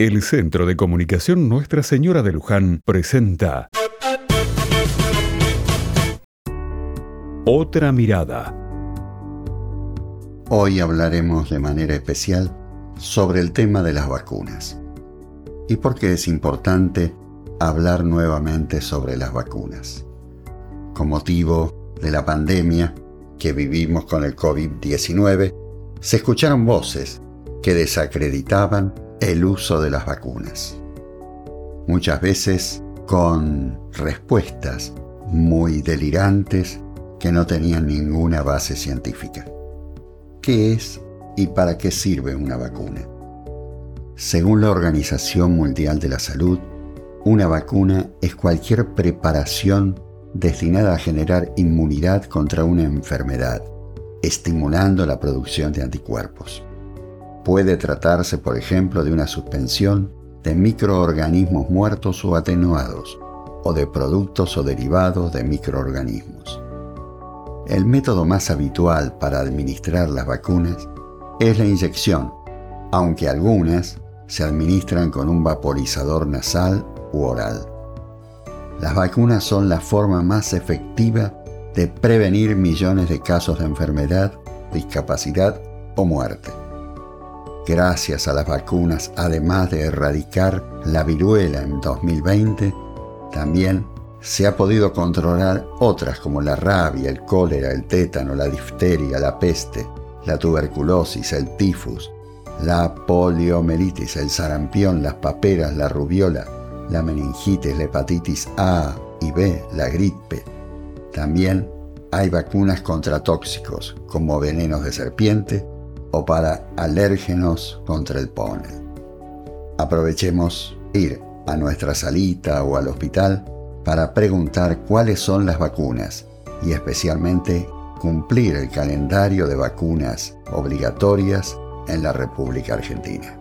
El Centro de Comunicación Nuestra Señora de Luján presenta Otra mirada. Hoy hablaremos de manera especial sobre el tema de las vacunas y por qué es importante hablar nuevamente sobre las vacunas. Con motivo de la pandemia que vivimos con el COVID-19, se escucharon voces que desacreditaban el uso de las vacunas. Muchas veces con respuestas muy delirantes que no tenían ninguna base científica. ¿Qué es y para qué sirve una vacuna? Según la Organización Mundial de la Salud, una vacuna es cualquier preparación destinada a generar inmunidad contra una enfermedad, estimulando la producción de anticuerpos. Puede tratarse, por ejemplo, de una suspensión de microorganismos muertos o atenuados, o de productos o derivados de microorganismos. El método más habitual para administrar las vacunas es la inyección, aunque algunas se administran con un vaporizador nasal u oral. Las vacunas son la forma más efectiva de prevenir millones de casos de enfermedad, discapacidad o muerte gracias a las vacunas, además de erradicar la viruela en 2020, también se ha podido controlar otras como la rabia, el cólera, el tétano, la difteria, la peste, la tuberculosis, el tifus, la poliomielitis, el sarampión, las paperas, la rubiola, la meningitis, la hepatitis A y B, la gripe. También hay vacunas contra tóxicos como venenos de serpiente, o para alérgenos contra el polen. Aprovechemos ir a nuestra salita o al hospital para preguntar cuáles son las vacunas y especialmente cumplir el calendario de vacunas obligatorias en la República Argentina.